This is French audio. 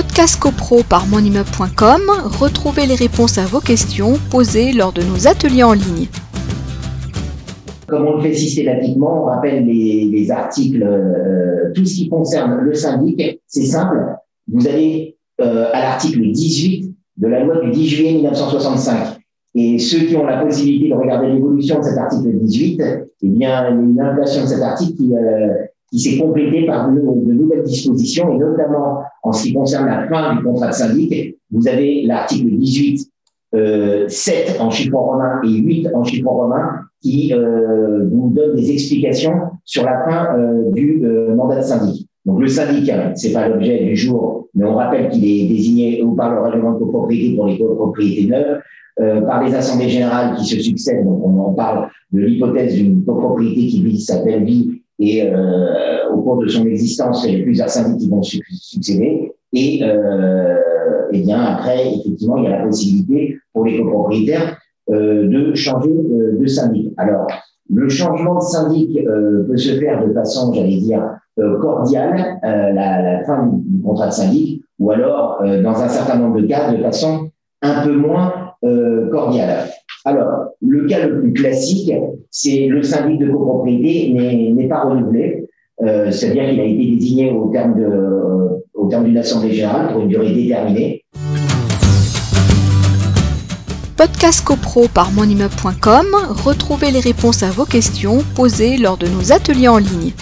Podcast CoPro par monimmeuble.com, retrouvez les réponses à vos questions posées lors de nos ateliers en ligne. Comme on le fait systématiquement, on rappelle les, articles, euh, tout ce qui concerne le syndic, c'est simple. Vous allez euh, à l'article 18 de la loi du 10 juillet 1965. Et ceux qui ont la possibilité de regarder l'évolution de cet article 18, eh bien, il y a une inflation de cet article qui, euh, qui s'est complétée par de, nouvelles dispositions, et notamment en ce qui concerne la fin du contrat de syndic, vous avez l'article 18, euh, 7 en chiffre romain et 8 en chiffre romain qui euh, vous donne des explications sur la fin euh, du euh, mandat de syndic. Donc le syndic, c'est pas l'objet du jour, mais on rappelle qu'il est désigné ou par le règlement de copropriété pour les copropriétés neuves, euh, par les assemblées générales qui se succèdent. Donc on en parle de l'hypothèse d'une copropriété qui vit sa belle vie et euh, au cours de son existence, il y a plusieurs syndics qui vont succéder. Et, euh, et bien après, effectivement, il y a la possibilité pour les copropriétaires euh, de changer euh, de syndic. Alors, le changement de syndic euh, peut se faire de façon, j'allais dire, cordiale, la, la, fin du contrat de syndic, ou alors, dans un certain nombre de cas, de façon un peu moins cordiale. Alors, le cas le plus classique, c'est le syndic de copropriété n'est pas renouvelé, euh, c'est-à-dire qu'il a été désigné au terme d'une assemblée générale pour une durée déterminée. Podcast CoPro par monimmeuble.com, retrouvez les réponses à vos questions posées lors de nos ateliers en ligne.